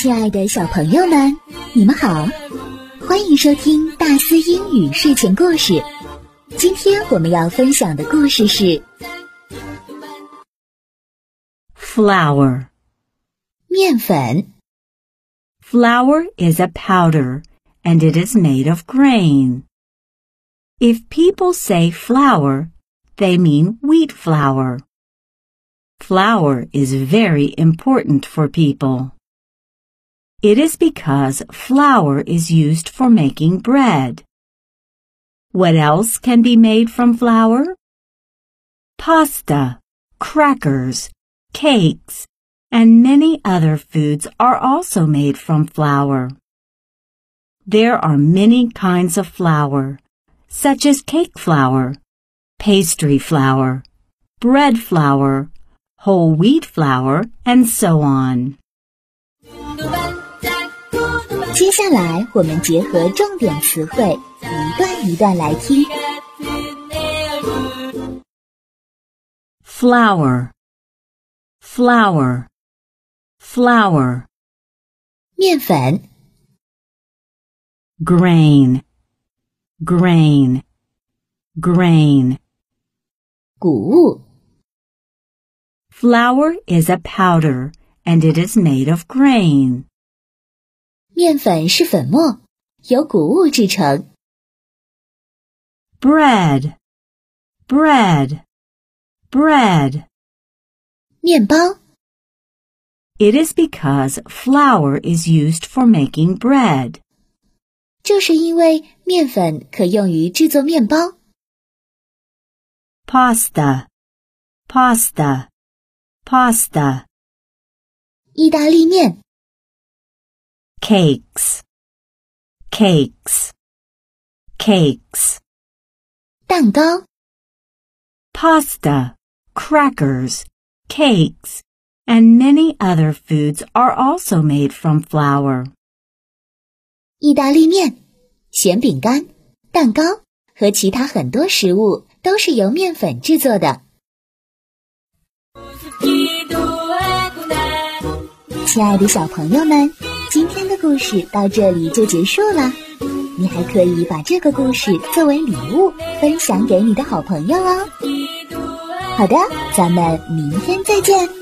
亲爱的小朋友们，你们好，欢迎收听大思英语睡前故事。今天我们要分享的故事是 Flour. 面粉。 Flour is a powder and it is made of grain. If people say flour, they mean wheat flour. Flour is very important for people. It is because flour is used for making bread. What else can be made from flour? Pasta, crackers, cakes, and many other foods are also made from flour. There are many kinds of flour, such as cake flour, pastry flour, bread flour, whole wheat flour, and so on. 接下来，我们结合重点词汇，一段一段来听。flour, flower, flour。面粉。grain, grain, grain。谷物。Flour is a powder, and it is made of grain. 面粉是粉末，由谷物制成。 Bread, bread, bread. 面包 It is because flour is used for making bread. 就是因为面粉可用于制作面包。 Pasta, pasta, pasta. 意大利面、 Cakes, cakes, cakes. 蛋糕、 Pasta, crackers, cakes, and many other foods are also made from flour. 意大利面、咸饼干、蛋糕和其他很多食物都是由面粉制作的。亲爱的小朋友们， 今天的故事到这里就结束了。你还可以把这个故事作为礼物分享给你的好朋友哦。好的，咱们明天再见。